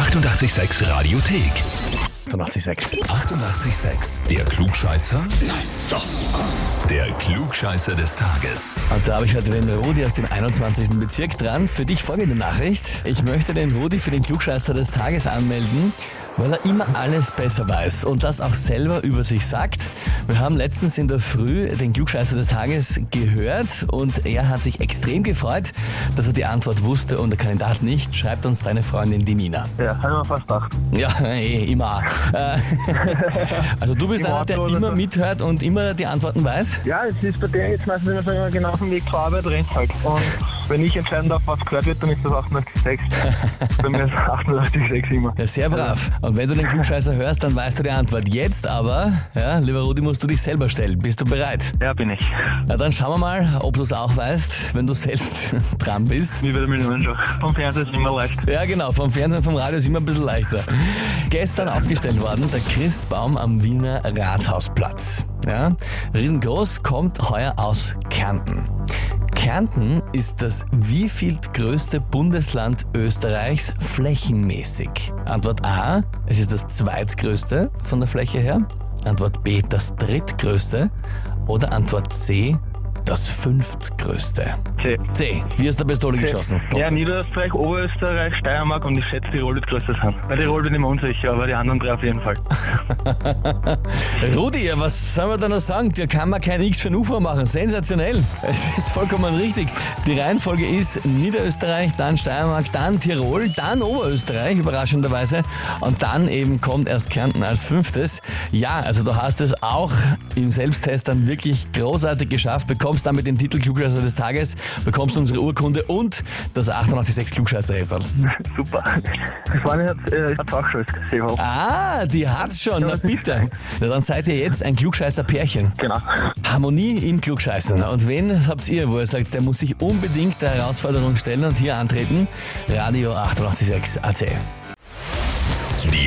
886 Radiothek. 886. 886, der Klugscheißer? Nein, doch. Der Klugscheißer des Tages. Und da habe ich heute den Rudi aus dem 21. Bezirk dran. Für dich folgende Nachricht. Ich möchte den Rudi für den Klugscheißer des Tages anmelden, weil er immer alles besser weiß und das auch selber über sich sagt. Wir haben letztens in der Früh den Klugscheißer des Tages gehört und er hat sich extrem gefreut, dass er die Antwort wusste und der Kandidat nicht. Schreibt uns deine Freundin, die Nina. Ja, habe ich mir fast gedacht. Ja, eh, immer. Also du bist einer, der immer mithört und immer die Antworten weiß? Ja, es ist bei der jetzt meistens immer so genau auf dem Weg zur Arbeit rennt halt. Und wenn ich entscheiden darf, was gehört wird, dann ist das 88,6. bei mir ist 88,6 immer. Ja, sehr brav. Und wenn du den Klugscheißer hörst, dann weißt du die Antwort. Jetzt aber, ja, lieber Rudi, musst du dich selber stellen. Bist du bereit? Ja, bin ich. Na dann schauen wir mal, ob du es auch weißt, wenn du selbst dran bist. Wie bei der Millionenshow. Vom Fernsehen ist immer leicht. Ja, genau, vom Fernsehen, vom Radio ist immer ein bisschen leichter. Gestern aufgestellt worden, der Christbaum am Wiener Rathausplatz. Ja, riesengroß, kommt heuer aus Kärnten. Kärnten ist das wievielt größte Bundesland Österreichs flächenmäßig? Antwort A, es ist das zweitgrößte von der Fläche her. Antwort B, das drittgrößte. Oder Antwort C, das fünftgrößte. C. C, wie aus der Pistole geschossen. Kommt Ja? Niederösterreich, Oberösterreich, Steiermark und ich schätze, Tirol wird größter sein. Bei Tirol bin ich mir unsicher, aber die anderen drei auf jeden Fall. Rudi, was soll man da noch sagen? Da kann man kein X für ein UFO machen. Sensationell. Es ist vollkommen richtig. Die Reihenfolge ist Niederösterreich, dann Steiermark, dann Tirol, dann Oberösterreich, überraschenderweise. Und dann eben kommt erst Kärnten als fünftes. Ja, also du hast es auch im Selbsttest dann wirklich großartig geschafft. Bekommst damit den Titel Klugscheißer des Tages, bekommst unsere Urkunde und das 886 klugscheißer -Häferl. Super. Die Freundin hat, äh, schon gesehen. Ah, die hat's schon. Na bitte. Na, dann seid ihr jetzt ein Klugscheißer-Pärchen. Genau. Harmonie in Klugscheißen. Und wen habt ihr, wo ihr sagt, der muss sich unbedingt der Herausforderung stellen und hier antreten? Radio 886 AT.